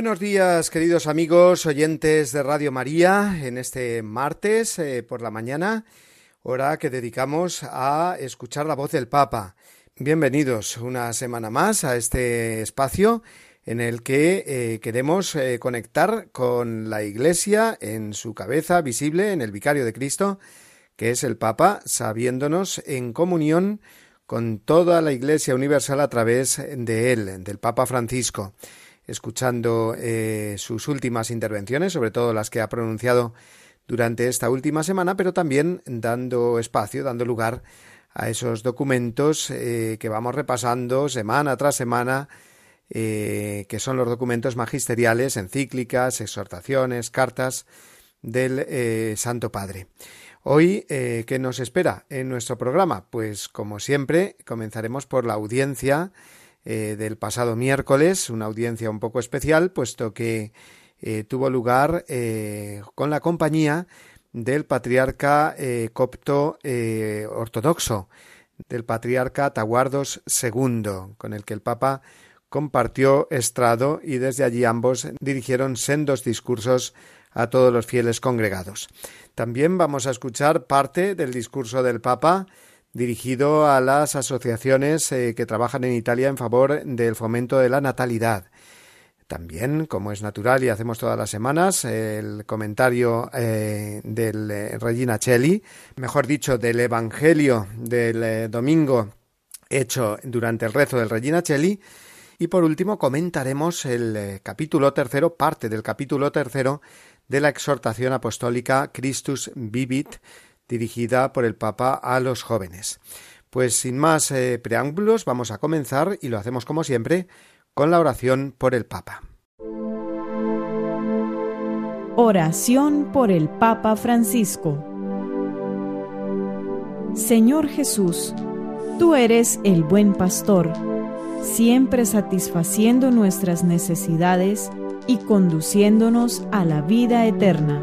Buenos días, queridos amigos oyentes de Radio María, en este martes eh, por la mañana, hora que dedicamos a escuchar la voz del Papa. Bienvenidos una semana más a este espacio en el que eh, queremos eh, conectar con la Iglesia en su cabeza visible, en el Vicario de Cristo, que es el Papa, sabiéndonos en comunión con toda la Iglesia universal a través de él, del Papa Francisco escuchando eh, sus últimas intervenciones, sobre todo las que ha pronunciado durante esta última semana, pero también dando espacio, dando lugar a esos documentos eh, que vamos repasando semana tras semana, eh, que son los documentos magisteriales, encíclicas, exhortaciones, cartas del Santo Padre. Hoy, ¿qué nos espera en nuestro programa? Pues, como siempre, comenzaremos por la audiencia eh, del pasado miércoles, una audiencia un poco especial, puesto que eh, tuvo lugar eh, con la compañía del patriarca copto ortodoxo, del patriarca Taguardos II, con el que el Papa compartió estrado y desde allí ambos dirigieron sendos discursos a todos los fieles congregados. También vamos a escuchar parte del discurso del Papa dirigido a las asociaciones eh, que trabajan en Italia en favor del fomento de la natalidad. También, como es natural y hacemos todas las semanas, el comentario eh, del eh, Regina Celli, mejor dicho, del Evangelio del domingo hecho durante el rezo del Regina Celli. Y por último, comentaremos el capítulo tercero, parte del capítulo tercero de la exhortación apostólica Christus Vivit, dirigida por el Papa a los jóvenes. Pues sin más eh, preámbulos, vamos a comenzar y lo hacemos como siempre con la oración por el Papa. Oración por el Papa Francisco. Señor Jesús, tú eres el buen pastor, siempre satisfaciendo nuestras necesidades y conduciéndonos a la vida eterna.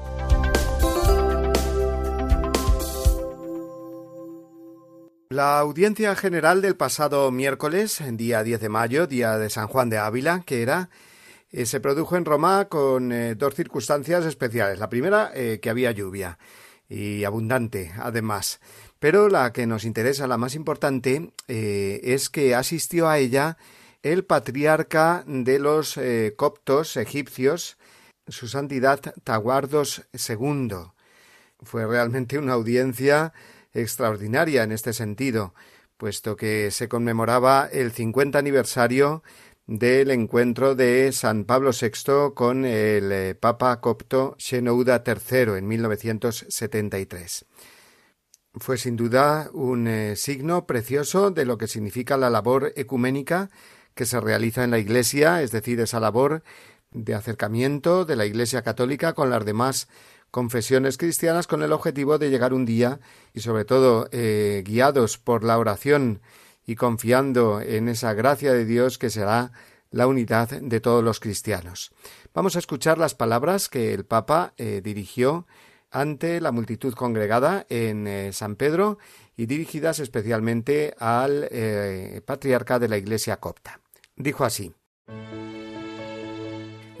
La audiencia general del pasado miércoles, día 10 de mayo, día de San Juan de Ávila, que era, eh, se produjo en Roma con eh, dos circunstancias especiales. La primera, eh, que había lluvia y abundante, además. Pero la que nos interesa, la más importante, es que asistió a ella el patriarca de los coptos egipcios, su santidad Taguardos II. Fue realmente una audiencia extraordinaria en este sentido, puesto que se conmemoraba el 50 aniversario del encuentro de San Pablo VI con el eh, Papa copto Shenouda III en 1973. Fue sin duda un eh, signo precioso de lo que significa la labor ecuménica que se realiza en la Iglesia, es decir, esa labor de acercamiento de la Iglesia católica con las demás confesiones cristianas con el objetivo de llegar un día y sobre todo eh, guiados por la oración y confiando en esa gracia de Dios que será la unidad de todos los cristianos. Vamos a escuchar las palabras que el Papa eh, dirigió ante la multitud congregada en eh, San Pedro y dirigidas especialmente al patriarca de la Iglesia copta. Dijo así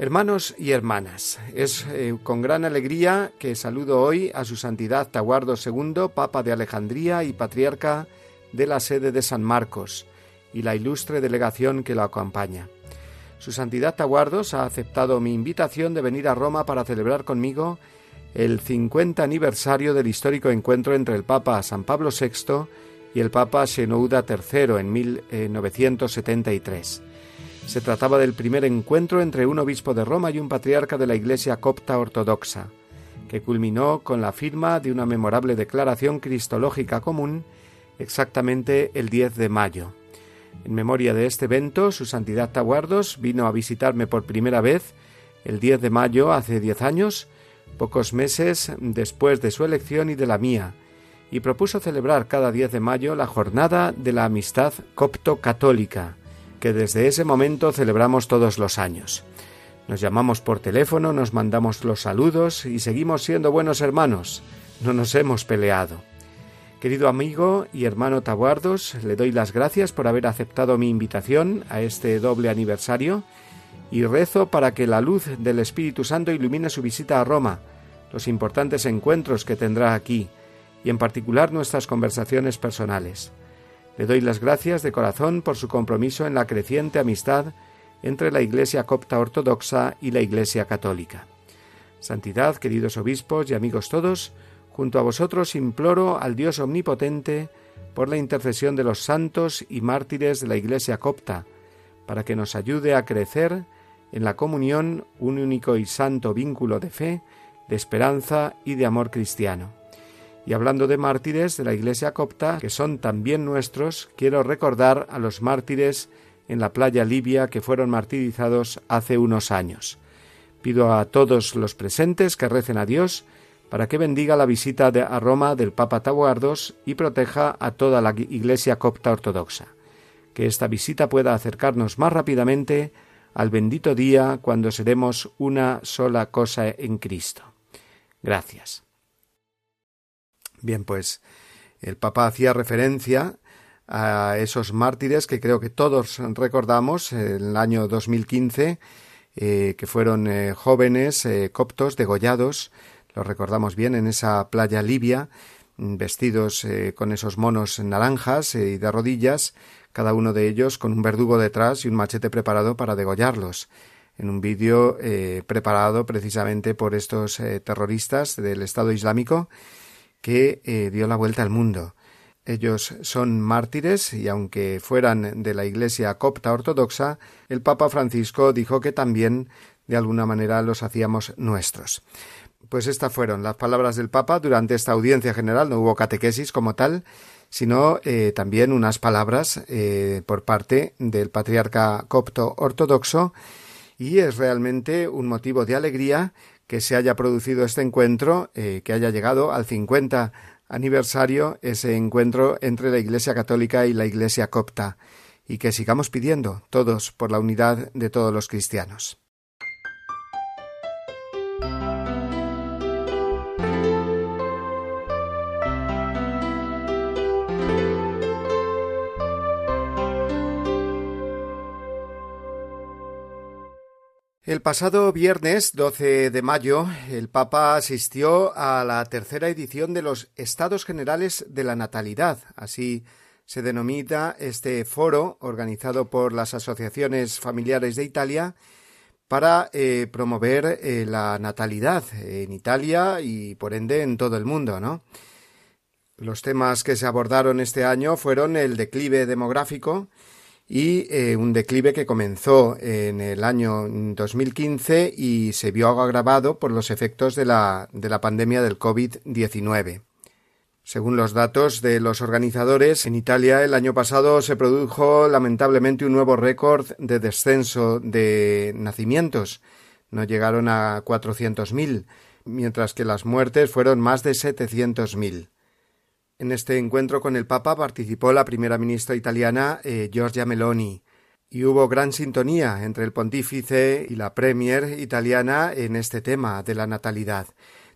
Hermanos y hermanas, es con gran alegría que saludo hoy a su Santidad Taguardo II, Papa de Alejandría y Patriarca de la sede de San Marcos, y la ilustre delegación que lo acompaña. Su Santidad Taguardos ha aceptado mi invitación de venir a Roma para celebrar conmigo el 50 aniversario del histórico encuentro entre el Papa San Pablo VI y el Papa Shenouda III en 1973. Se trataba del primer encuentro entre un obispo de Roma y un patriarca de la Iglesia copta ortodoxa, que culminó con la firma de una memorable declaración cristológica común exactamente el 10 de mayo. En memoria de este evento, Su Santidad Taguardos vino a visitarme por primera vez el 10 de mayo hace diez años, pocos meses después de su elección y de la mía, y propuso celebrar cada 10 de mayo la jornada de la amistad copto-católica, que desde ese momento celebramos todos los años. Nos llamamos por teléfono, nos mandamos los saludos y seguimos siendo buenos hermanos. No nos hemos peleado. Querido amigo y hermano Tabuardos, le doy las gracias por haber aceptado mi invitación a este doble aniversario y rezo para que la luz del Espíritu Santo ilumine su visita a Roma, los importantes encuentros que tendrá aquí y en particular nuestras conversaciones personales. Le doy las gracias de corazón por su compromiso en la creciente amistad entre la Iglesia copta ortodoxa y la Iglesia católica. Santidad, queridos obispos y amigos todos, Junto a vosotros imploro al Dios omnipotente por la intercesión de los santos y mártires de la Iglesia copta, para que nos ayude a crecer en la comunión un único y santo vínculo de fe, de esperanza y de amor cristiano. Y hablando de mártires de la Iglesia copta, que son también nuestros, quiero recordar a los mártires en la playa libia que fueron martirizados hace unos años. Pido a todos los presentes que recen a Dios para que bendiga la visita a Roma del Papa Tabuardos y proteja a toda la Iglesia copta ortodoxa. Que esta visita pueda acercarnos más rápidamente al bendito día cuando seremos una sola cosa en Cristo. Gracias. Bien, pues el Papa hacía referencia a esos mártires que creo que todos recordamos en el año 2015, eh, que fueron eh, jóvenes eh, coptos degollados lo recordamos bien en esa playa libia, vestidos eh, con esos monos naranjas y de rodillas, cada uno de ellos con un verdugo detrás y un machete preparado para degollarlos, en un vídeo preparado precisamente por estos terroristas del Estado Islámico que dio la vuelta al mundo. Ellos son mártires y aunque fueran de la Iglesia copta ortodoxa, el Papa Francisco dijo que también de alguna manera los hacíamos nuestros. Pues estas fueron las palabras del Papa durante esta audiencia general. No hubo catequesis como tal, sino eh, también unas palabras eh, por parte del patriarca copto ortodoxo y es realmente un motivo de alegría que se haya producido este encuentro, eh, que haya llegado al 50 aniversario ese encuentro entre la Iglesia católica y la Iglesia copta y que sigamos pidiendo todos por la unidad de todos los cristianos. El pasado viernes 12 de mayo, el Papa asistió a la tercera edición de los Estados Generales de la Natalidad. Así se denomina este foro organizado por las asociaciones familiares de Italia para eh, promover eh, la natalidad en Italia y por ende en todo el mundo, ¿no? Los temas que se abordaron este año fueron el declive demográfico, y eh, un declive que comenzó en el año 2015 y se vio agravado por los efectos de la, de la pandemia del COVID-19. Según los datos de los organizadores, en Italia el año pasado se produjo lamentablemente un nuevo récord de descenso de nacimientos. No llegaron a 400.000, mientras que las muertes fueron más de 700.000. En este encuentro con el Papa participó la primera ministra italiana eh, Giorgia Meloni. y hubo gran sintonía entre el pontífice y la premier italiana en este tema de la natalidad.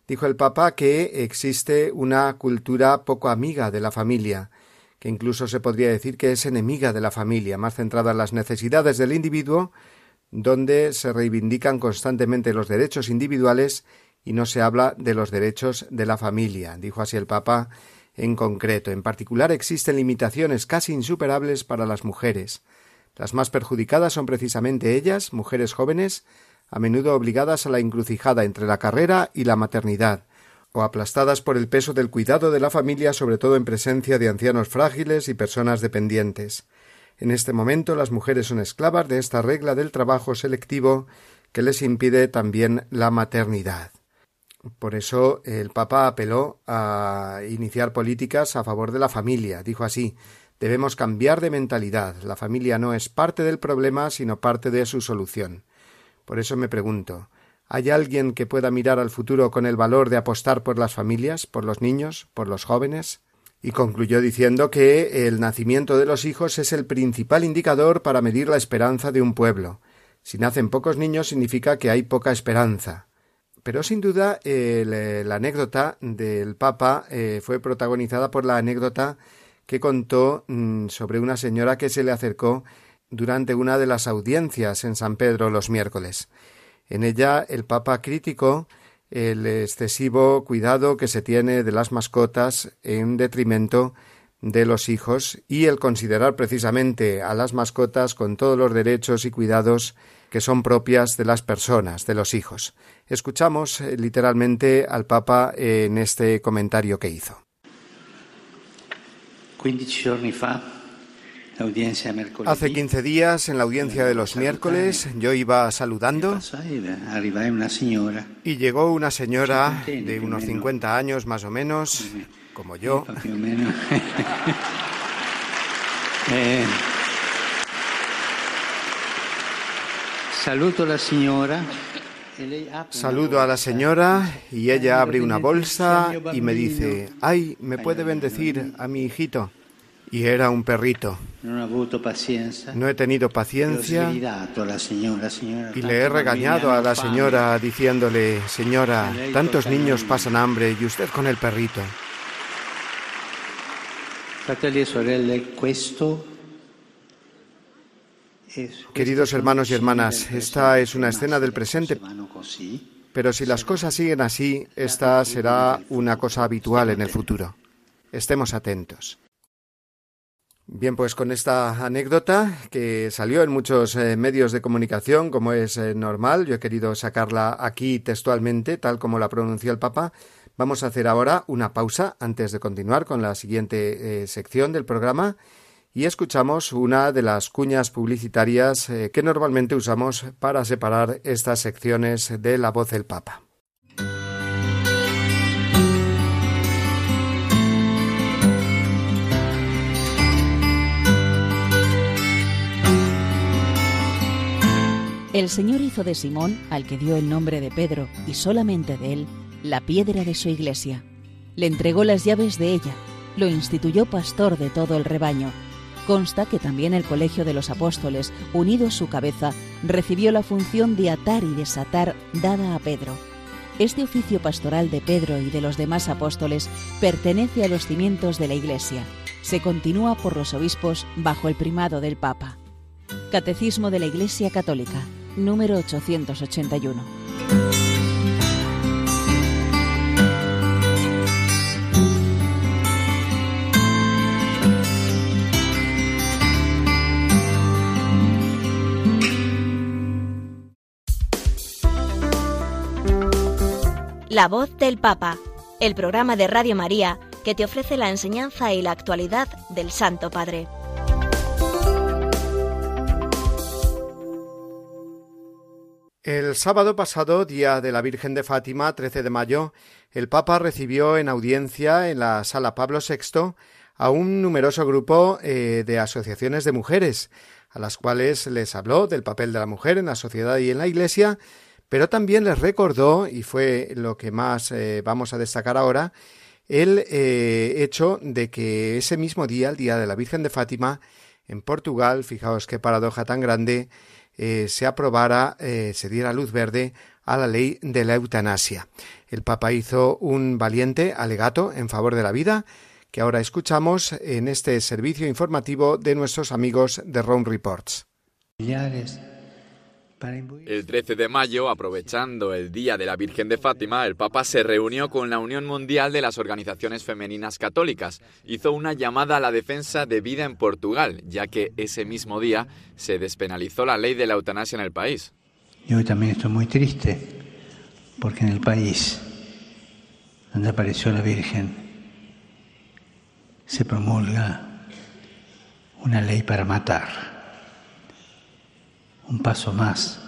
Dijo el Papa que existe una cultura poco amiga de la familia, que incluso se podría decir que es enemiga de la familia, más centrada en las necesidades del individuo, donde se reivindican constantemente los derechos individuales y no se habla de los derechos de la familia, dijo así el Papa en concreto. En particular existen limitaciones casi insuperables para las mujeres, las más perjudicadas son precisamente ellas, mujeres jóvenes, a menudo obligadas a la encrucijada entre la carrera y la maternidad, o aplastadas por el peso del cuidado de la familia, sobre todo en presencia de ancianos frágiles y personas dependientes. En este momento las mujeres son esclavas de esta regla del trabajo selectivo que les impide también la maternidad. Por eso el Papa apeló a iniciar políticas a favor de la familia. Dijo así Debemos cambiar de mentalidad. La familia no es parte del problema, sino parte de su solución. Por eso me pregunto ¿hay alguien que pueda mirar al futuro con el valor de apostar por las familias, por los niños, por los jóvenes? Y concluyó diciendo que el nacimiento de los hijos es el principal indicador para medir la esperanza de un pueblo. Si nacen pocos niños significa que hay poca esperanza. Pero sin duda la anécdota del Papa eh, fue protagonizada por la anécdota que contó mm, sobre una señora que se le acercó durante una de las audiencias en San Pedro los miércoles. En ella el Papa criticó el excesivo cuidado que se tiene de las mascotas en detrimento de los hijos y el considerar precisamente a las mascotas con todos los derechos y cuidados que son propias de las personas, de los hijos. Escuchamos eh, literalmente al Papa en este comentario que hizo. 15 Hace 15 días, en la audiencia de los miércoles, yo iba saludando y llegó una señora de unos 50 años más o menos, como yo. Eh, saludo a la señora. Saludo a la señora y ella abre una bolsa y me dice, ay, ¿me puede bendecir a mi hijito? Y era un perrito. No he tenido paciencia y le he regañado a la señora diciéndole, señora, tantos niños pasan hambre y usted con el perrito. Queridos hermanos y hermanas, esta es una escena del presente, pero si las cosas siguen así, esta será una cosa habitual en el futuro. Estemos atentos. Bien, pues con esta anécdota que salió en muchos eh, medios de comunicación, como es eh, normal, yo he querido sacarla aquí textualmente, tal como la pronunció el Papa, vamos a hacer ahora una pausa antes de continuar con la siguiente eh, sección del programa y escuchamos una de las cuñas publicitarias que normalmente usamos para separar estas secciones de la voz del Papa. El Señor hizo de Simón, al que dio el nombre de Pedro, y solamente de él, la piedra de su iglesia. Le entregó las llaves de ella, lo instituyó pastor de todo el rebaño. Consta que también el colegio de los apóstoles, unido a su cabeza, recibió la función de atar y desatar dada a Pedro. Este oficio pastoral de Pedro y de los demás apóstoles pertenece a los cimientos de la Iglesia. Se continúa por los obispos bajo el primado del Papa. Catecismo de la Iglesia Católica, número 881. La voz del Papa, el programa de Radio María que te ofrece la enseñanza y la actualidad del Santo Padre. El sábado pasado, día de la Virgen de Fátima, 13 de mayo, el Papa recibió en audiencia en la Sala Pablo VI a un numeroso grupo eh, de asociaciones de mujeres, a las cuales les habló del papel de la mujer en la sociedad y en la Iglesia, pero también les recordó, y fue lo que más eh, vamos a destacar ahora, el eh, hecho de que ese mismo día, el día de la Virgen de Fátima, en Portugal, fijaos qué paradoja tan grande, eh, se aprobara, se diera luz verde a la ley de la eutanasia. El Papa hizo un valiente alegato en favor de la vida que ahora escuchamos en este servicio informativo de nuestros amigos de Rome Reports. El 13 de mayo, aprovechando el Día de la Virgen de Fátima, el Papa se reunió con la Unión Mundial de las Organizaciones Femeninas Católicas. Hizo una llamada a la defensa de vida en Portugal, ya que ese mismo día se despenalizó la ley de la eutanasia en el país. Y hoy también estoy muy triste, porque en el país donde apareció la Virgen se promulga una ley para matar un paso más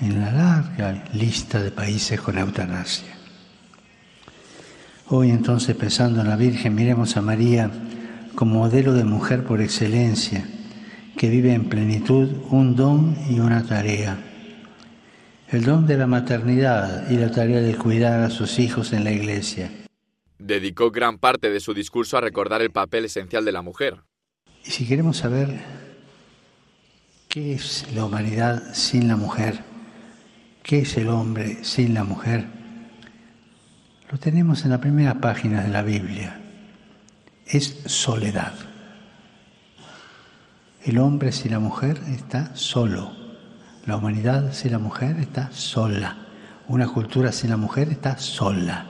en la larga lista de países con eutanasia. Hoy entonces, pensando en la Virgen, miremos a María como modelo de mujer por excelencia, que vive en plenitud un don y una tarea. El don de la maternidad y la tarea de cuidar a sus hijos en la iglesia. Dedicó gran parte de su discurso a recordar el papel esencial de la mujer. Y si queremos saber ¿Qué es la humanidad sin la mujer? ¿Qué es el hombre sin la mujer? Lo tenemos en la primera página de la Biblia. Es soledad. El hombre sin la mujer está solo. La humanidad sin la mujer está sola. Una cultura sin la mujer está sola.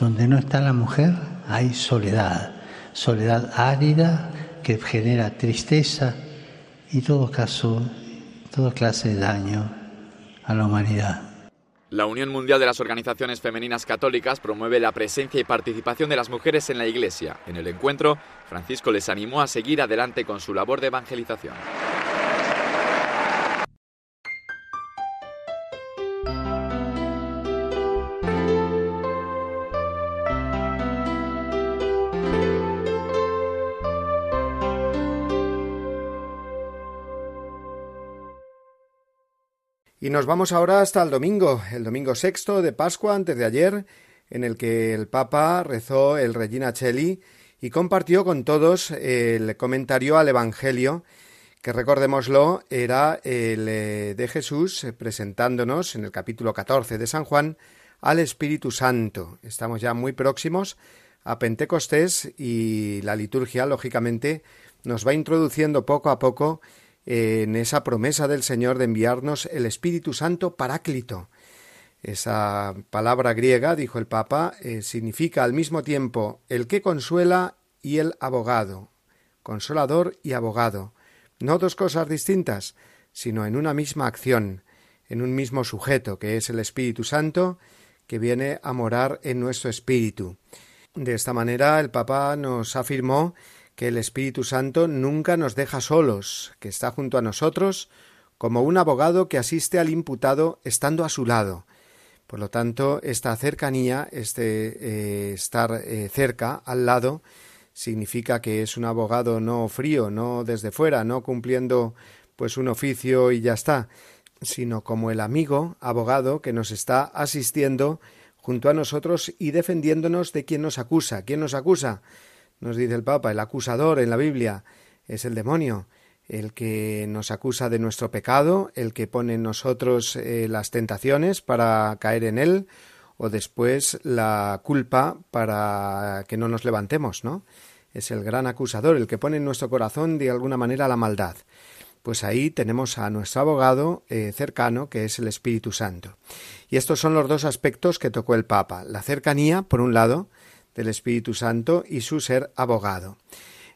Donde no está la mujer hay soledad. Soledad árida que genera tristeza, y todo caso, toda clase de daño a la humanidad. La Unión Mundial de las Organizaciones Femeninas Católicas promueve la presencia y participación de las mujeres en la Iglesia. En el encuentro, Francisco les animó a seguir adelante con su labor de evangelización. Y nos vamos ahora hasta el domingo, el domingo sexto de Pascua, antes de ayer, en el que el Papa rezó el Regina Cheli y compartió con todos el comentario al Evangelio, que recordémoslo, era el eh, de Jesús presentándonos en el capítulo 14 de San Juan al Espíritu Santo. Estamos ya muy próximos a Pentecostés y la liturgia, lógicamente, nos va introduciendo poco a poco en esa promesa del Señor de enviarnos el Espíritu Santo Paráclito. Esa palabra griega, dijo el Papa, eh, significa al mismo tiempo el que consuela y el abogado, consolador y abogado, no dos cosas distintas, sino en una misma acción, en un mismo sujeto, que es el Espíritu Santo, que viene a morar en nuestro espíritu. De esta manera el Papa nos afirmó que el Espíritu Santo nunca nos deja solos, que está junto a nosotros como un abogado que asiste al imputado estando a su lado. Por lo tanto, esta cercanía, este eh, estar eh, cerca, al lado, significa que es un abogado no frío, no desde fuera, no cumpliendo pues un oficio y ya está, sino como el amigo, abogado, que nos está asistiendo junto a nosotros y defendiéndonos de quien nos acusa. ¿Quién nos acusa? Nos dice el Papa, el acusador en la Biblia es el demonio, el que nos acusa de nuestro pecado, el que pone en nosotros eh, las tentaciones para caer en él, o después la culpa para que no nos levantemos, ¿no? Es el gran acusador, el que pone en nuestro corazón de alguna manera la maldad. Pues ahí tenemos a nuestro abogado eh, cercano, que es el Espíritu Santo. Y estos son los dos aspectos que tocó el Papa. La cercanía, por un lado, del Espíritu Santo y su ser abogado.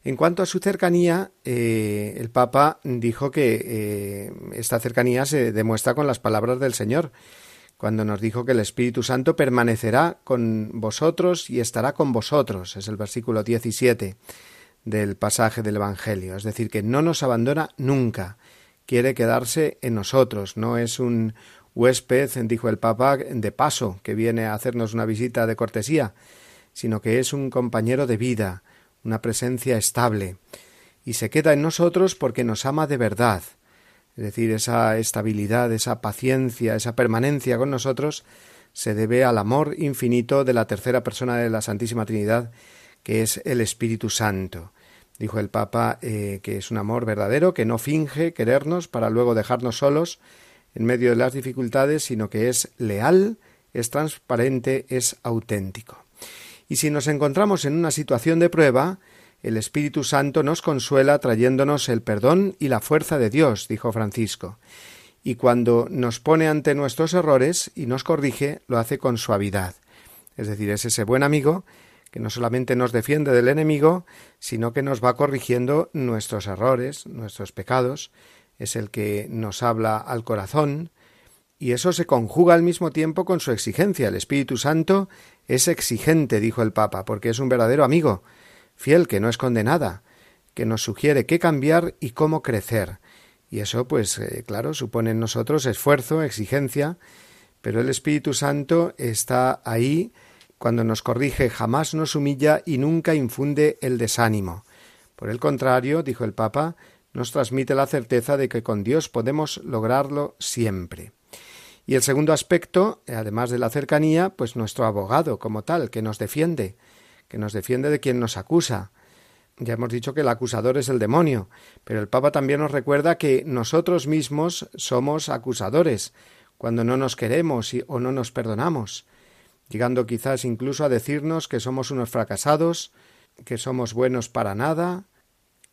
En cuanto a su cercanía, eh, el Papa dijo que eh, esta cercanía se demuestra con las palabras del Señor, cuando nos dijo que el Espíritu Santo permanecerá con vosotros y estará con vosotros. Es el versículo 17 del pasaje del Evangelio. Es decir, que no nos abandona nunca, quiere quedarse en nosotros, no es un huésped, dijo el Papa, de paso, que viene a hacernos una visita de cortesía, sino que es un compañero de vida, una presencia estable, y se queda en nosotros porque nos ama de verdad. Es decir, esa estabilidad, esa paciencia, esa permanencia con nosotros se debe al amor infinito de la tercera persona de la Santísima Trinidad, que es el Espíritu Santo. Dijo el Papa eh, que es un amor verdadero, que no finge querernos para luego dejarnos solos en medio de las dificultades, sino que es leal, es transparente, es auténtico. Y si nos encontramos en una situación de prueba, el Espíritu Santo nos consuela trayéndonos el perdón y la fuerza de Dios, dijo Francisco. Y cuando nos pone ante nuestros errores y nos corrige, lo hace con suavidad. Es decir, es ese buen amigo que no solamente nos defiende del enemigo, sino que nos va corrigiendo nuestros errores, nuestros pecados, es el que nos habla al corazón, y eso se conjuga al mismo tiempo con su exigencia. El Espíritu Santo es exigente, dijo el Papa, porque es un verdadero amigo, fiel, que no esconde nada, que nos sugiere qué cambiar y cómo crecer. Y eso, pues, eh, claro, supone en nosotros esfuerzo, exigencia, pero el Espíritu Santo está ahí cuando nos corrige, jamás nos humilla y nunca infunde el desánimo. Por el contrario, dijo el Papa, nos transmite la certeza de que con Dios podemos lograrlo siempre. Y el segundo aspecto, además de la cercanía, pues nuestro abogado como tal, que nos defiende, que nos defiende de quien nos acusa. Ya hemos dicho que el acusador es el demonio, pero el Papa también nos recuerda que nosotros mismos somos acusadores, cuando no nos queremos o no nos perdonamos, llegando quizás incluso a decirnos que somos unos fracasados, que somos buenos para nada,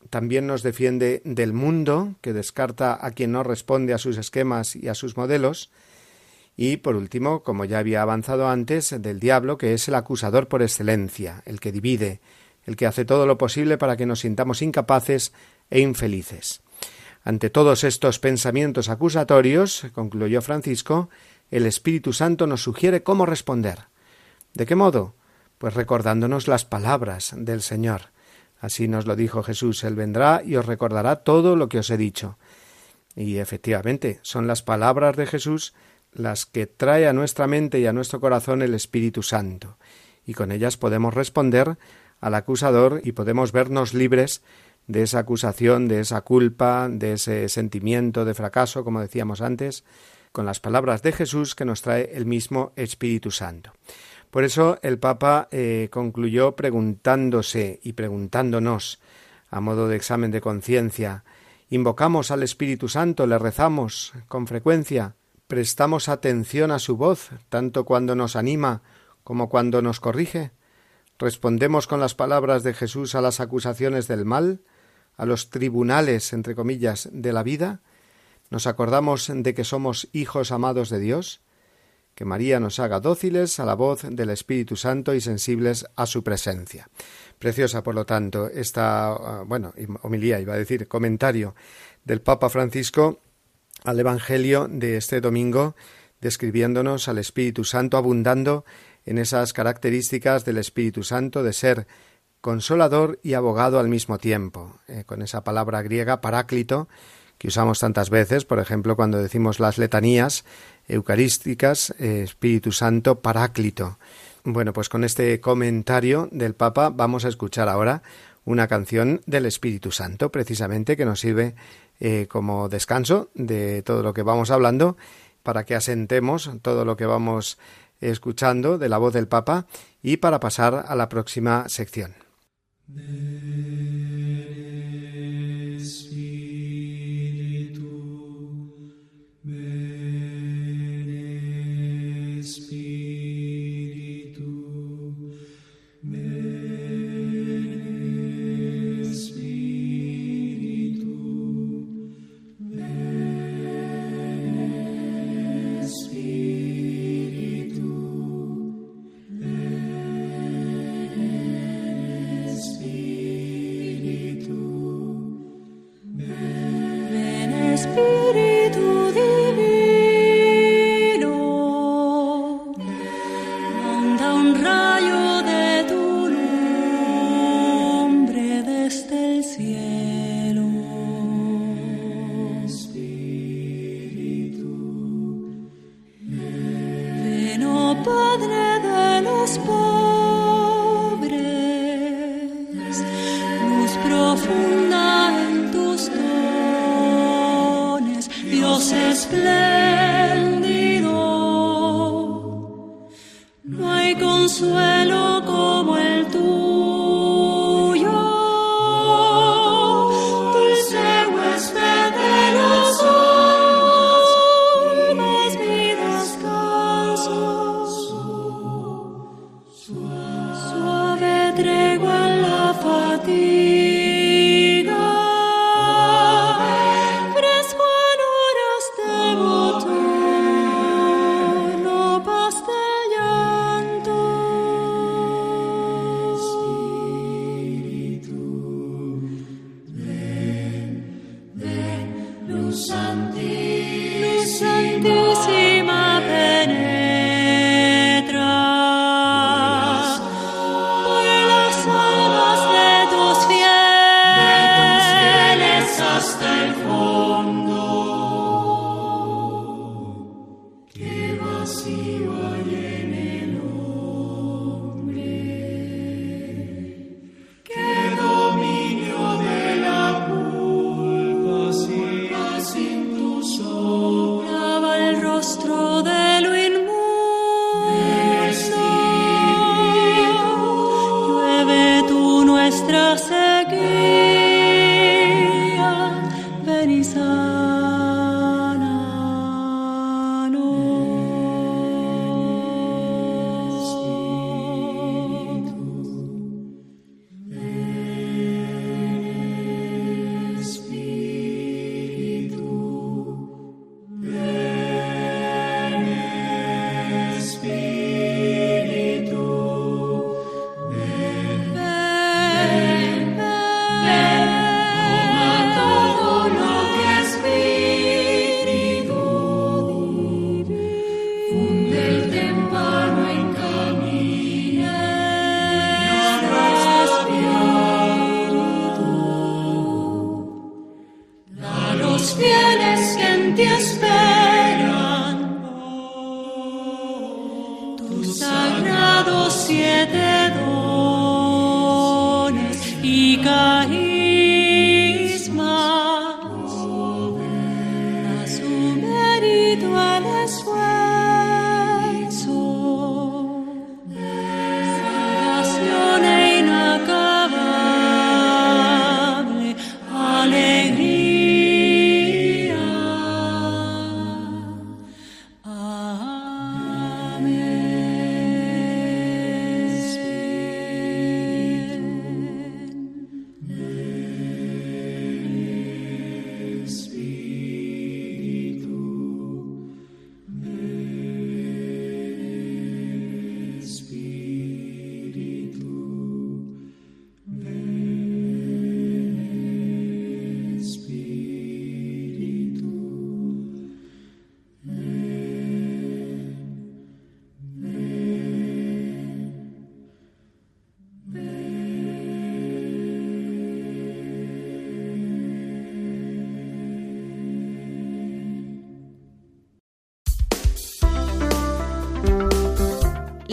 también nos defiende del mundo, que descarta a quien no responde a sus esquemas y a sus modelos, y por último, como ya había avanzado antes, del diablo, que es el acusador por excelencia, el que divide, el que hace todo lo posible para que nos sintamos incapaces e infelices. Ante todos estos pensamientos acusatorios, concluyó Francisco, el Espíritu Santo nos sugiere cómo responder. ¿De qué modo? Pues recordándonos las palabras del Señor. Así nos lo dijo Jesús, Él vendrá y os recordará todo lo que os he dicho. Y efectivamente, son las palabras de Jesús las que trae a nuestra mente y a nuestro corazón el Espíritu Santo, y con ellas podemos responder al acusador y podemos vernos libres de esa acusación, de esa culpa, de ese sentimiento de fracaso, como decíamos antes, con las palabras de Jesús que nos trae el mismo Espíritu Santo. Por eso el Papa eh, concluyó preguntándose y preguntándonos, a modo de examen de conciencia, ¿invocamos al Espíritu Santo, le rezamos con frecuencia? ¿Prestamos atención a su voz, tanto cuando nos anima como cuando nos corrige? ¿Respondemos con las palabras de Jesús a las acusaciones del mal, a los tribunales, entre comillas, de la vida? ¿Nos acordamos de que somos hijos amados de Dios? Que María nos haga dóciles a la voz del Espíritu Santo y sensibles a su presencia. Preciosa, por lo tanto, esta, ah, bueno, homilía, iba a decir, comentario del Papa Francisco al Evangelio de este domingo, describiéndonos al Espíritu Santo, abundando en esas características del Espíritu Santo de ser consolador y abogado al mismo tiempo, eh, con esa palabra griega paráclito que usamos tantas veces, por ejemplo, cuando decimos las letanías eucarísticas, eh, Espíritu Santo paráclito. Bueno, pues con este comentario del Papa vamos a escuchar ahora una canción del Espíritu Santo, precisamente, que nos sirve eh, como descanso de todo lo que vamos hablando, para que asentemos todo lo que vamos escuchando de la voz del Papa y para pasar a la próxima sección. Consuelo como el tuyo.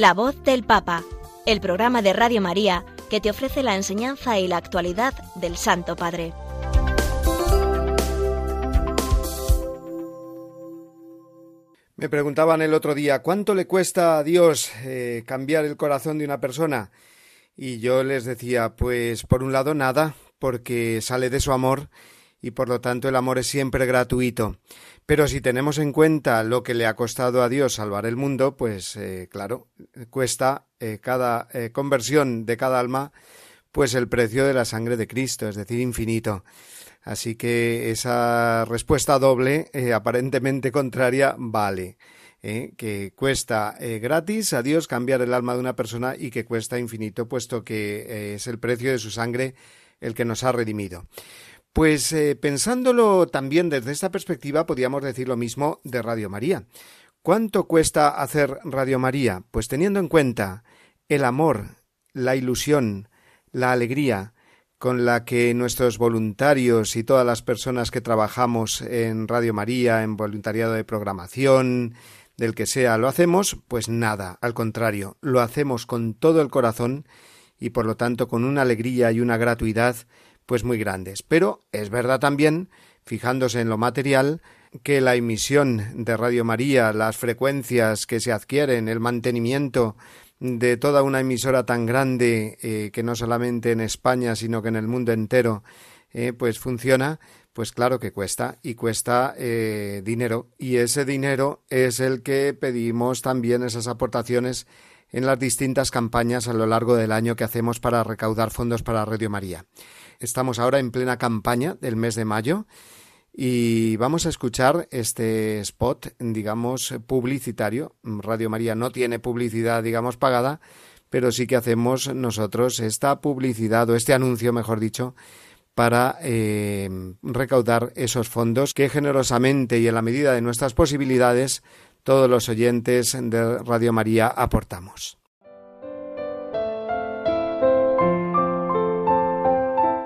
La voz del Papa, el programa de Radio María que te ofrece la enseñanza y la actualidad del Santo Padre. Me preguntaban el otro día, ¿cuánto le cuesta a Dios eh, cambiar el corazón de una persona? Y yo les decía, pues por un lado nada, porque sale de su amor y por lo tanto el amor es siempre gratuito. Pero si tenemos en cuenta lo que le ha costado a Dios salvar el mundo, pues eh, claro, cuesta eh, cada eh, conversión de cada alma, pues el precio de la sangre de Cristo, es decir, infinito. Así que esa respuesta doble, aparentemente contraria, vale. que cuesta gratis a Dios cambiar el alma de una persona y que cuesta infinito, puesto que es el precio de su sangre el que nos ha redimido. Pues eh, pensándolo también desde esta perspectiva, podríamos decir lo mismo de Radio María. ¿Cuánto cuesta hacer Radio María? Pues teniendo en cuenta el amor, la ilusión, la alegría con la que nuestros voluntarios y todas las personas que trabajamos en Radio María, en voluntariado de programación, del que sea, lo hacemos, pues nada, al contrario, lo hacemos con todo el corazón y por lo tanto con una alegría y una gratuidad pues muy grandes. Pero es verdad también, fijándose en lo material, que la emisión de Radio María, las frecuencias que se adquieren, el mantenimiento de toda una emisora tan grande eh, que no solamente en España sino que en el mundo entero eh, pues funciona pues claro que cuesta y cuesta eh, dinero y ese dinero es el que pedimos también esas aportaciones en las distintas campañas a lo largo del año que hacemos para recaudar fondos para Radio María. Estamos ahora en plena campaña del mes de mayo y vamos a escuchar este spot, digamos, publicitario. Radio María no tiene publicidad, digamos, pagada, pero sí que hacemos nosotros esta publicidad o este anuncio, mejor dicho, para eh, recaudar esos fondos que generosamente y en la medida de nuestras posibilidades todos los oyentes de Radio María aportamos.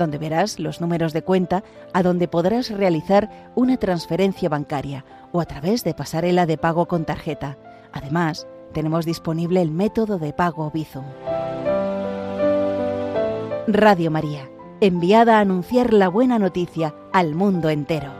donde verás los números de cuenta a donde podrás realizar una transferencia bancaria o a través de pasarela de pago con tarjeta. Además, tenemos disponible el método de pago Bizum. Radio María, enviada a anunciar la buena noticia al mundo entero.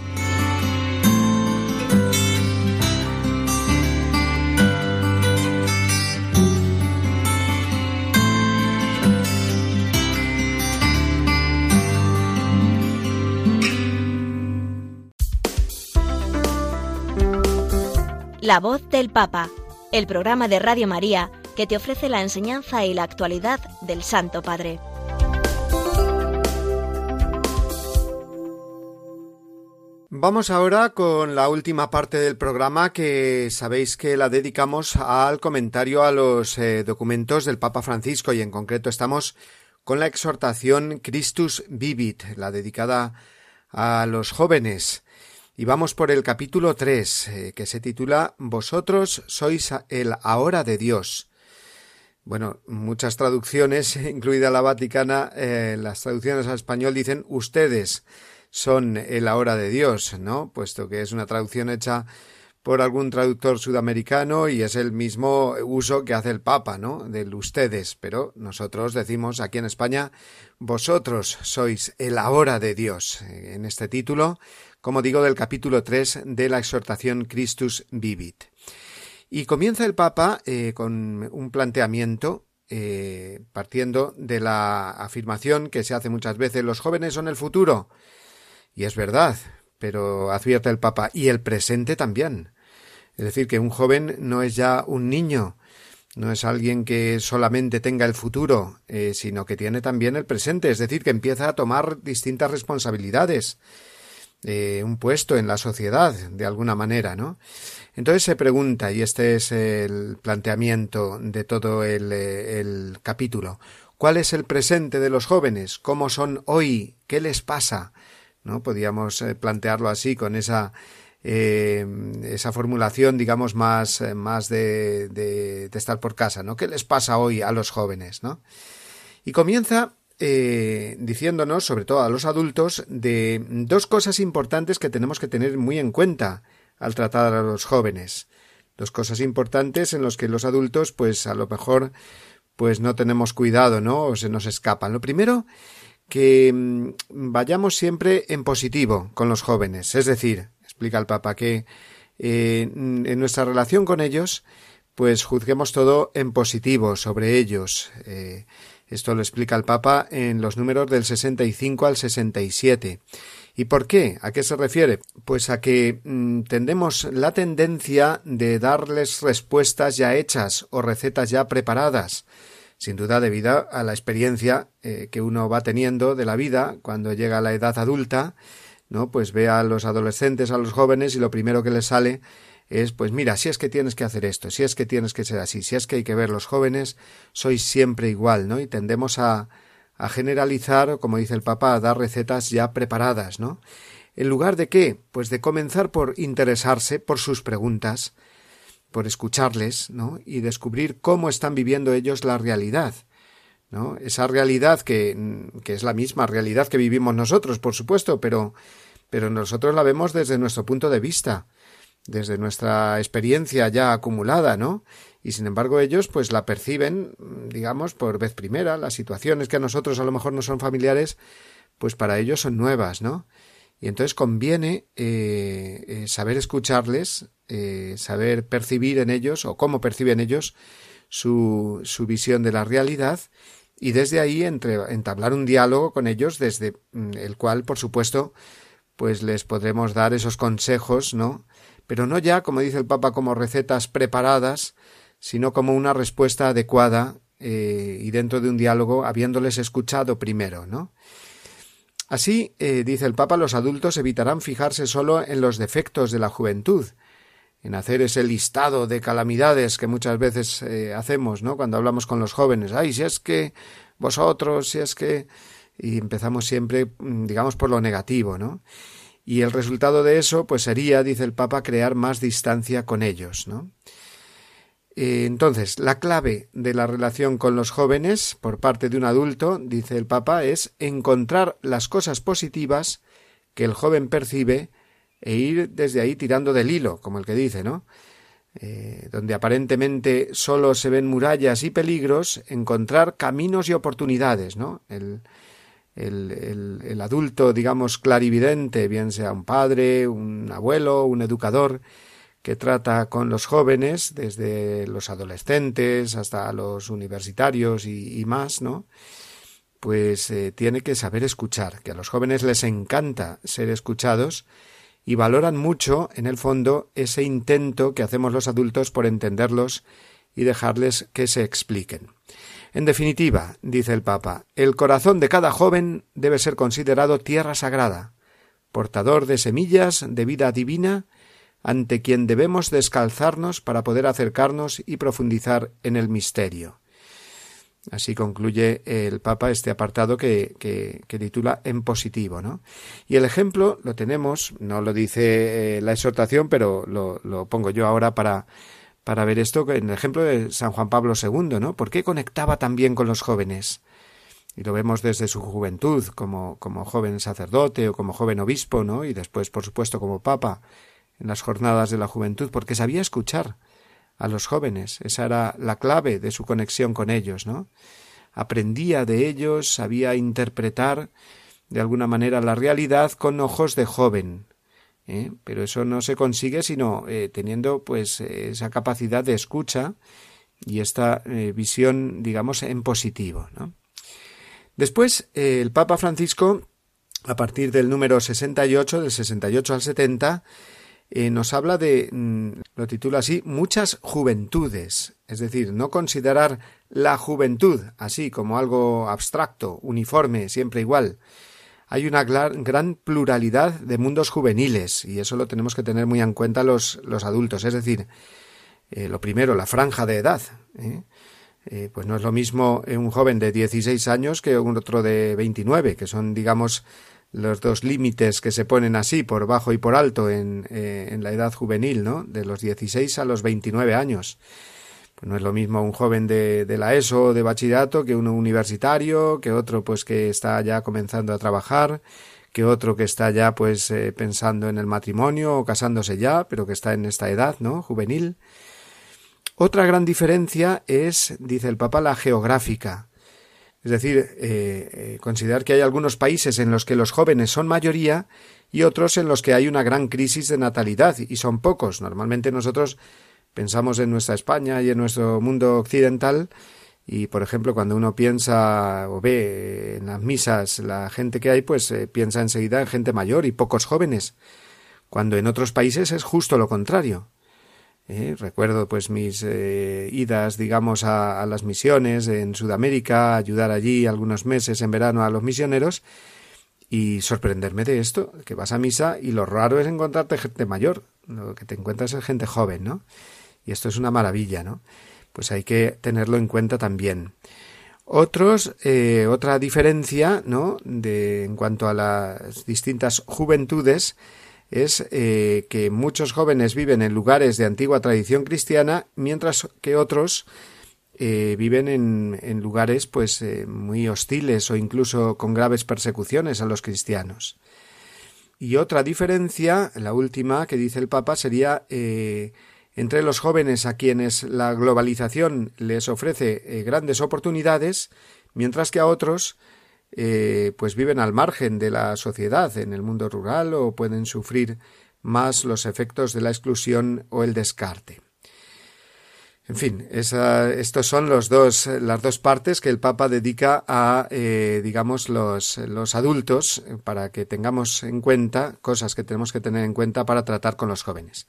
La voz del Papa, el programa de Radio María que te ofrece la enseñanza y la actualidad del Santo Padre. Vamos ahora con la última parte del programa que sabéis que la dedicamos al comentario a los eh, documentos del Papa Francisco y en concreto estamos con la exhortación Christus Vivit, la dedicada a los jóvenes. Y vamos por el capítulo 3, eh, que se titula Vosotros sois el ahora de Dios. Bueno, muchas traducciones, incluida la Vaticana, eh, las traducciones al español dicen ustedes son el ahora de Dios, ¿no? Puesto que es una traducción hecha por algún traductor sudamericano y es el mismo uso que hace el Papa, ¿no? Del ustedes, pero nosotros decimos aquí en España, vosotros sois el ahora de Dios. En este título como digo, del capítulo 3 de la exhortación Christus Vivit. Y comienza el Papa eh, con un planteamiento eh, partiendo de la afirmación que se hace muchas veces los jóvenes son el futuro. Y es verdad, pero advierte el Papa, y el presente también. Es decir, que un joven no es ya un niño, no es alguien que solamente tenga el futuro, eh, sino que tiene también el presente, es decir, que empieza a tomar distintas responsabilidades eh, un puesto en la sociedad, de alguna manera, ¿no? Entonces se pregunta, y este es el planteamiento de todo el, eh, capítulo, ¿cuál es el presente de los jóvenes? ¿Cómo son hoy? ¿Qué les pasa? ¿No? Podríamos eh, plantearlo así, con esa esa formulación, digamos, más, más de, de, de, estar por casa, ¿no? ¿Qué les pasa hoy a los jóvenes, ¿no? Y comienza eh, diciéndonos, sobre todo a los adultos, de dos cosas importantes que tenemos que tener muy en cuenta al tratar a los jóvenes. Dos cosas importantes en los que los adultos, pues a lo mejor, pues no tenemos cuidado, ¿no? O se nos escapan. Lo primero, que mm, vayamos siempre en positivo con los jóvenes. Es decir, explica el Papa, que eh, en nuestra relación con ellos, pues juzguemos todo en positivo sobre ellos. Eh, esto lo explica el Papa en los números del 65 al 67. ¿Y por qué? ¿A qué se refiere? Pues a que mm, tendemos la tendencia de darles respuestas ya hechas o recetas ya preparadas, sin duda debido a la experiencia eh, que uno va teniendo de la vida cuando llega a la edad adulta, ¿no? Pues ve a los adolescentes, a los jóvenes y lo primero que les sale es pues mira, si es que tienes que hacer esto, si es que tienes que ser así, si es que hay que ver los jóvenes, sois siempre igual, ¿no? Y tendemos a, a generalizar, o como dice el Papa, a dar recetas ya preparadas, ¿no? En lugar de qué? Pues de comenzar por interesarse por sus preguntas, por escucharles, ¿no? Y descubrir cómo están viviendo ellos la realidad, ¿no? Esa realidad que, que es la misma realidad que vivimos nosotros, por supuesto, pero, pero nosotros la vemos desde nuestro punto de vista desde nuestra experiencia ya acumulada, ¿no? Y sin embargo ellos pues la perciben, digamos, por vez primera, las situaciones que a nosotros a lo mejor no son familiares, pues para ellos son nuevas, ¿no? Y entonces conviene eh, eh, saber escucharles, eh, saber percibir en ellos o cómo perciben ellos su, su visión de la realidad y desde ahí entre, entablar un diálogo con ellos desde mm, el cual, por supuesto, pues les podremos dar esos consejos, ¿no? Pero no ya, como dice el Papa, como recetas preparadas, sino como una respuesta adecuada eh, y dentro de un diálogo, habiéndoles escuchado primero, ¿no? Así, eh, dice el Papa, los adultos evitarán fijarse solo en los defectos de la juventud, en hacer ese listado de calamidades que muchas veces eh, hacemos, ¿no? Cuando hablamos con los jóvenes, ay, si es que vosotros, si es que y empezamos siempre, mm, digamos, por lo negativo, ¿no? Y el resultado de eso pues sería, dice el Papa, crear más distancia con ellos, ¿no? Eh, entonces, la clave de la relación con los jóvenes por parte de un adulto, dice el Papa, es encontrar las cosas positivas que el joven percibe e ir desde ahí tirando del hilo, como el que dice, ¿no? Eh, donde aparentemente solo se ven murallas y peligros, encontrar caminos y oportunidades, ¿no? El, el, el, adulto, digamos, clarividente, bien sea un padre, un abuelo, un educador, que trata con los jóvenes, desde los adolescentes hasta los universitarios y, más, ¿no? Pues eh, tiene que saber escuchar, que a los jóvenes les encanta ser escuchados y valoran mucho, en el fondo, ese intento que hacemos los adultos por entenderlos y dejarles que se expliquen. En definitiva, dice el Papa, el corazón de cada joven debe ser considerado tierra sagrada, portador de semillas de vida divina, ante quien debemos descalzarnos para poder acercarnos y profundizar en el misterio. Así concluye el Papa este apartado que, que, titula en positivo, ¿no? Y el ejemplo lo tenemos, no lo dice eh, la exhortación, pero lo, lo pongo yo ahora para, para ver esto en el ejemplo de San Juan Pablo II, ¿no? ¿Por qué conectaba tan bien con los jóvenes? Y lo vemos desde su juventud, como, como joven sacerdote o como joven obispo, ¿no? Y después, por supuesto, como papa en las jornadas de la juventud, porque sabía escuchar a los jóvenes. Esa era la clave de su conexión con ellos, ¿no? Aprendía de ellos, sabía interpretar de alguna manera la realidad con ojos de joven, ¿eh? pero eso no se consigue sino eh, teniendo pues esa capacidad de escucha y esta eh, visión digamos en positivo después el Papa Francisco a partir del número 68 del 68 al 70 nos habla de, mm, lo titula así, muchas juventudes, es decir, no considerar la juventud así como algo abstracto, uniforme, siempre igual, hay una gran pluralidad de mundos juveniles y eso lo tenemos que tener muy en cuenta los, los adultos. Es decir, eh, lo primero, la franja de edad. ¿eh? Eh, pues no es lo mismo un joven de 16 años que un otro de 29, que son, digamos, los dos límites que se ponen así, por bajo y por alto, en, en la edad juvenil, ¿no? De los 16 a los 29 años. Pues no es lo mismo un joven de, de la ESO o de bachillerato que uno universitario, que otro pues que está ya comenzando a trabajar, que otro que está ya pues eh, pensando en el matrimonio o casándose ya, pero que está en esta edad, ¿no? juvenil. Otra gran diferencia es, dice el Papa, la geográfica. Es decir, eh, eh, considerar que hay algunos países en los que los jóvenes son mayoría y otros en los que hay una gran crisis de natalidad y son pocos. Normalmente nosotros pensamos en nuestra España y en nuestro mundo occidental y, por ejemplo, cuando uno piensa o ve en las misas la gente que hay, pues eh, piensa enseguida en gente mayor y pocos jóvenes, cuando en otros países es justo lo contrario. Eh, recuerdo pues mis eh, idas, digamos, a, a, las misiones en Sudamérica, ayudar allí algunos meses en verano a los misioneros y sorprenderme de esto, que vas a misa y lo raro es encontrarte gente mayor, lo que te encuentras es gente joven, ¿no? Y esto es una maravilla, ¿no? Pues hay que tenerlo en cuenta también. Otros, eh, otra diferencia, ¿no? De, en cuanto a las distintas juventudes, es eh, que muchos jóvenes viven en lugares de antigua tradición cristiana, mientras que otros eh, viven en, en, lugares pues muy hostiles o incluso con graves persecuciones a los cristianos. Y otra diferencia, la última que dice el Papa, sería entre los jóvenes a quienes la globalización les ofrece eh, grandes oportunidades, mientras que a otros eh, pues viven al margen de la sociedad en el mundo rural o pueden sufrir más los efectos de la exclusión o el descarte. En fin, esa, estos son las dos partes que el Papa dedica a, eh, digamos, los adultos para que tengamos en cuenta cosas que tenemos que tener en cuenta para tratar con los jóvenes.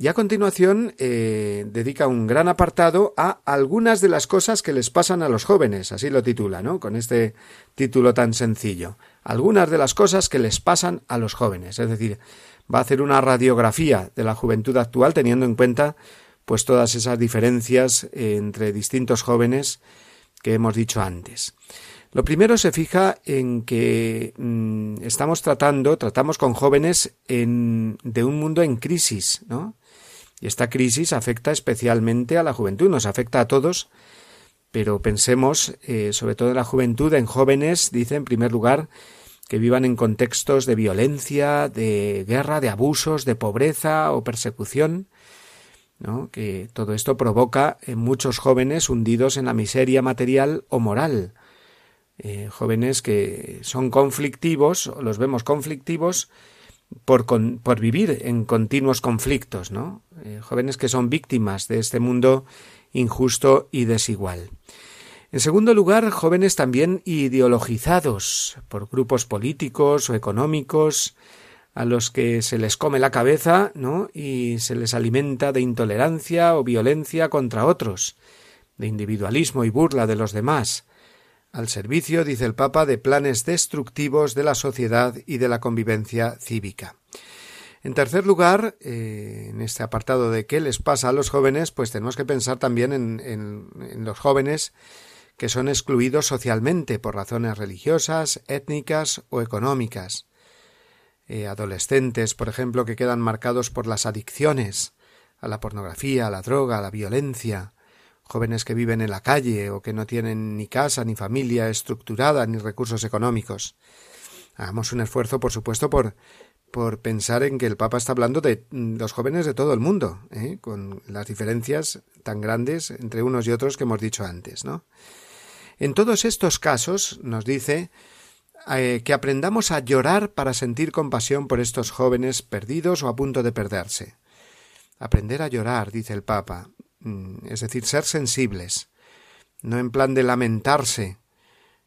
Y a continuación eh, dedica un gran apartado a algunas de las cosas que les pasan a los jóvenes, así lo titula, ¿no? Con este título tan sencillo. Algunas de las cosas que les pasan a los jóvenes. Es decir, va a hacer una radiografía de la juventud actual teniendo en cuenta pues todas esas diferencias entre distintos jóvenes que hemos dicho antes. Lo primero se fija en que mmm, estamos tratando, tratamos con jóvenes en, de un mundo en crisis, ¿no? Y esta crisis afecta especialmente a la juventud, nos afecta a todos, pero pensemos eh, sobre todo en la juventud, en jóvenes, dice en primer lugar, que vivan en contextos de violencia, de guerra, de abusos, de pobreza o persecución, que todo esto provoca en muchos jóvenes hundidos en la miseria material o moral, eh, jóvenes que son conflictivos, los vemos conflictivos, por, por vivir en continuos conflictos, ¿no? Eh, jóvenes que son víctimas de este mundo injusto y desigual. En segundo lugar, jóvenes también ideologizados por grupos políticos o económicos a los que se les come la cabeza, ¿no? y se les alimenta de intolerancia o violencia contra otros, de individualismo y burla de los demás, al servicio, dice el Papa, de planes destructivos de la sociedad y de la convivencia cívica. En tercer lugar, eh, en este apartado de qué les pasa a los jóvenes, pues tenemos que pensar también en, los jóvenes que son excluidos socialmente por razones religiosas, étnicas o económicas. Eh, adolescentes, por ejemplo, que quedan marcados por las adicciones a la pornografía, a la droga, a la violencia, jóvenes que viven en la calle o que no tienen ni casa, ni familia estructurada, ni recursos económicos. Hagamos un esfuerzo, por supuesto, por, por pensar en que el Papa está hablando de los jóvenes de todo el mundo, ¿eh? con las diferencias tan grandes entre unos y otros que hemos dicho antes, ¿no? En todos estos casos, nos dice, eh, que aprendamos a llorar para sentir compasión por estos jóvenes perdidos o a punto de perderse. Aprender a llorar, dice el Papa, Mm, es decir, ser sensibles, no en plan de lamentarse,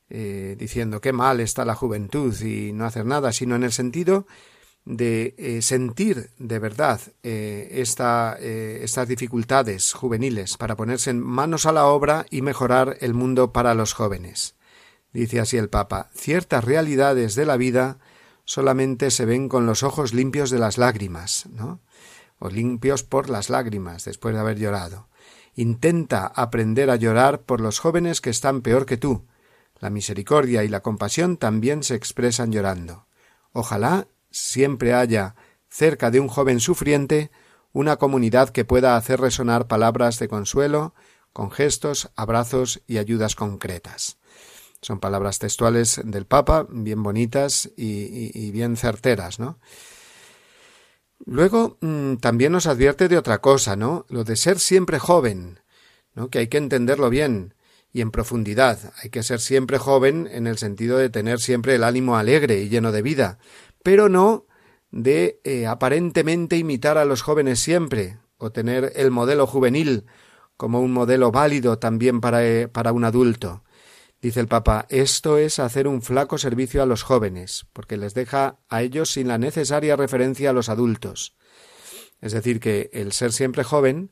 eh, diciendo qué mal está la juventud y no hacer nada, sino en el sentido de eh, sentir de verdad eh, esta, estas dificultades juveniles para ponerse manos a la obra y mejorar el mundo para los jóvenes. Dice así el Papa, ciertas realidades de la vida solamente se ven con los ojos limpios de las lágrimas, ¿no? O limpios por las lágrimas después de haber llorado. Intenta aprender a llorar por los jóvenes que están peor que tú. La misericordia y la compasión también se expresan llorando. Ojalá siempre haya cerca de un joven sufriente una comunidad que pueda hacer resonar palabras de consuelo, con gestos, abrazos y ayudas concretas. Son palabras textuales del Papa, bien bonitas y, bien certeras, ¿no? Luego mm, también nos advierte de otra cosa, ¿no? Lo de ser siempre joven, ¿no? Que hay que entenderlo bien y en profundidad. Hay que ser siempre joven en el sentido de tener siempre el ánimo alegre y lleno de vida, pero no de eh, aparentemente imitar a los jóvenes siempre, o tener el modelo juvenil como un modelo válido también para, eh, para un adulto. Dice el Papa, esto es hacer un flaco servicio a los jóvenes, porque les deja a ellos sin la necesaria referencia a los adultos. Es decir, que el ser siempre joven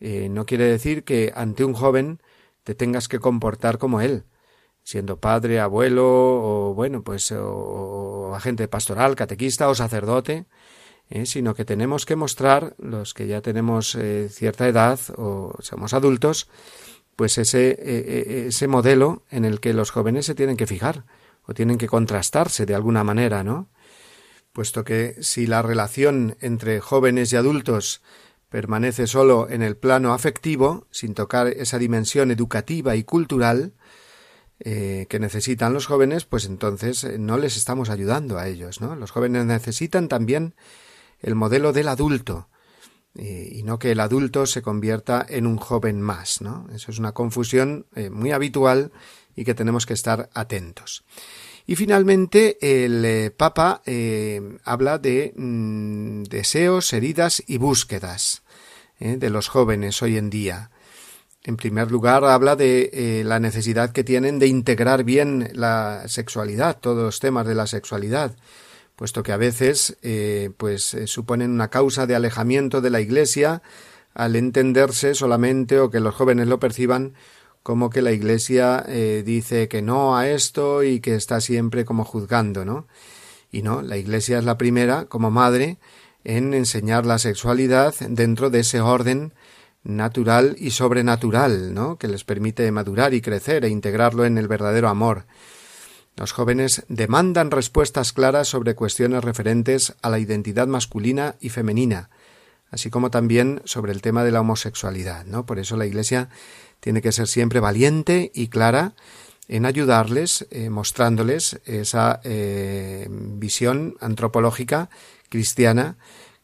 eh, no quiere decir que ante un joven te tengas que comportar como él, siendo padre, abuelo o bueno, pues o, agente pastoral, catequista o sacerdote, eh, sino que tenemos que mostrar los que ya tenemos eh, cierta edad o somos adultos, pues ese, eh, ese modelo en el que los jóvenes se tienen que fijar o tienen que contrastarse de alguna manera, ¿no? Puesto que si la relación entre jóvenes y adultos permanece solo en el plano afectivo, sin tocar esa dimensión educativa y cultural eh, que necesitan los jóvenes, pues entonces eh, no les estamos ayudando a ellos, ¿no? Los jóvenes necesitan también el modelo del adulto, eh, y no que el adulto se convierta en un joven más, ¿no? Eso es una confusión muy habitual y que tenemos que estar atentos. Y finalmente el Papa habla de mm, deseos, heridas y búsquedas de los jóvenes hoy en día. En primer lugar, habla de eh, la necesidad que tienen de integrar bien la sexualidad, todos los temas de la sexualidad, puesto que a veces eh, pues eh, suponen una causa de alejamiento de la Iglesia al entenderse solamente o que los jóvenes lo perciban como que la Iglesia dice que no a esto y que está siempre como juzgando, ¿no? Y no, la Iglesia es la primera, como madre, en enseñar la sexualidad dentro de ese orden natural y sobrenatural, ¿no? que les permite madurar y crecer e integrarlo en el verdadero amor. Los jóvenes demandan respuestas claras sobre cuestiones referentes a la identidad masculina y femenina, así como también sobre el tema de la homosexualidad, ¿no? Por eso la Iglesia tiene que ser siempre valiente y clara en ayudarles, eh, mostrándoles esa eh, visión antropológica cristiana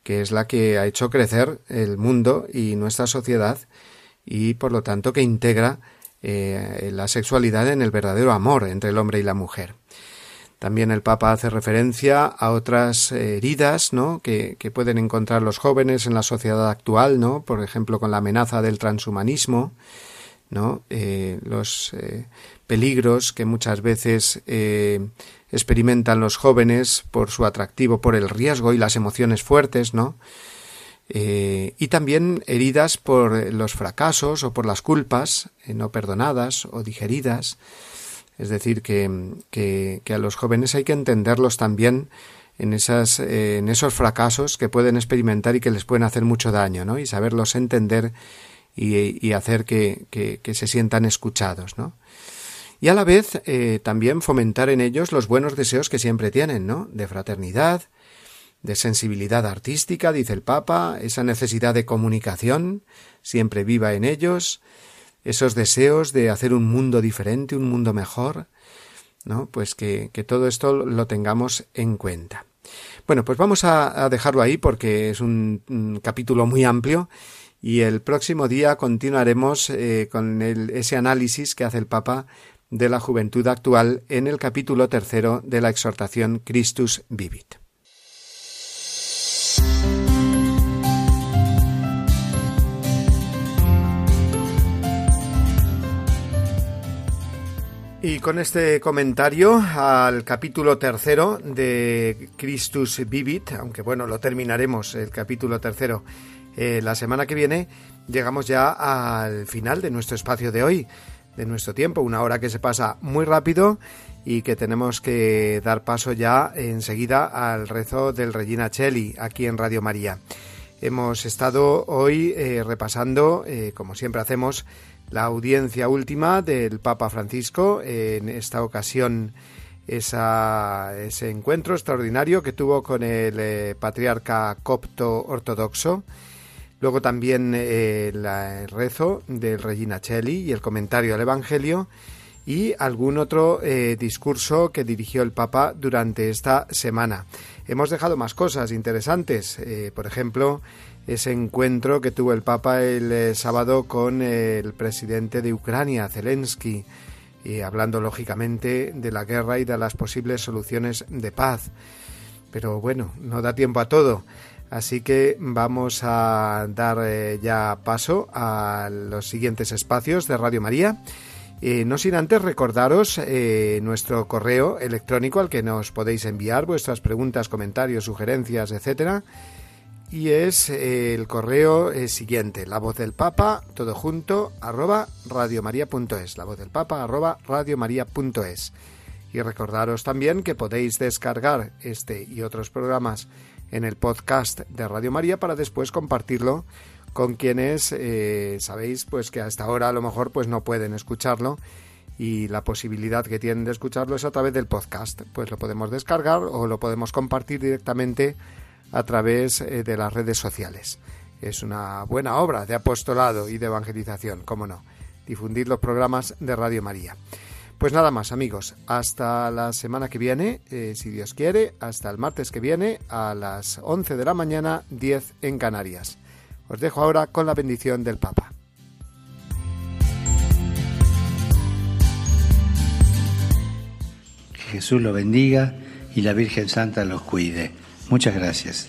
que es la que ha hecho crecer el mundo y nuestra sociedad y por lo tanto que integra eh, la sexualidad en el verdadero amor entre el hombre y la mujer. También el Papa hace referencia a otras heridas ¿no? que, pueden encontrar los jóvenes en la sociedad actual, ¿no? por ejemplo con la amenaza del transhumanismo, ¿no? Eh, los eh, peligros que muchas veces experimentan los jóvenes por su atractivo por el riesgo y las emociones fuertes, ¿no? Eh, y también heridas por los fracasos o por las culpas eh, no perdonadas o digeridas. Es decir, que, que, a los jóvenes hay que entenderlos también en, esas, eh, en esos fracasos que pueden experimentar y que les pueden hacer mucho daño, ¿no? Y saberlos entender y, y hacer que, que, que, se sientan escuchados, ¿no? y a la vez también fomentar en ellos los buenos deseos que siempre tienen, ¿no? De fraternidad, de sensibilidad artística, dice el Papa, esa necesidad de comunicación siempre viva en ellos, esos deseos de hacer un mundo diferente, un mundo mejor, ¿no? Pues que, que todo esto lo tengamos en cuenta. Bueno, pues vamos a, dejarlo ahí porque es un, capítulo muy amplio y el próximo día continuaremos eh, con ese análisis que hace el Papa de la juventud actual en el capítulo tercero de la exhortación Christus Vivit. Y con este comentario al capítulo tercero de Christus Vivit, aunque bueno, lo terminaremos el capítulo tercero eh, la semana que viene, llegamos ya al final de nuestro espacio de hoy de nuestro tiempo, una hora que se pasa muy rápido y que tenemos que dar paso ya enseguida al rezo del Regina Cheli aquí en Radio María. Hemos estado hoy eh, repasando, eh, como siempre hacemos, la audiencia última del Papa Francisco, en esta ocasión ese encuentro extraordinario que tuvo con el eh, patriarca copto ortodoxo, Luego también eh, el rezo del Regina Cheli y el comentario al Evangelio. y algún otro eh, discurso que dirigió el Papa durante esta semana. Hemos dejado más cosas interesantes, por ejemplo, ese encuentro que tuvo el Papa el eh, sábado con el presidente de Ucrania, Zelensky, y hablando lógicamente de la guerra y de las posibles soluciones de paz. Pero bueno, no da tiempo a todo. Así que vamos a dar ya paso a los siguientes espacios de Radio María eh, no sin antes recordaros eh, nuestro correo electrónico al que nos podéis enviar vuestras preguntas, comentarios, sugerencias, etcétera. Y es eh, el correo siguiente, la voz del Papa, todo junto, arroba radiomaria.es, la voz del Papa, arroba radiomaria.es. Y recordaros también que podéis descargar este y otros programas en el podcast de Radio María para después compartirlo con quienes eh, sabéis pues que hasta ahora a lo mejor pues no pueden escucharlo y la posibilidad que tienen de escucharlo es a través del podcast. Pues lo podemos descargar o lo podemos compartir directamente a través eh, de las redes sociales. Es una buena obra de apostolado y de evangelización, cómo no, difundir los programas de Radio María. Pues nada más amigos, hasta la semana que viene, eh, si Dios quiere, hasta el martes que viene a las 11 de la mañana, 10 en Canarias. Os dejo ahora con la bendición del Papa. Que Jesús lo bendiga y la Virgen Santa los cuide. Muchas gracias.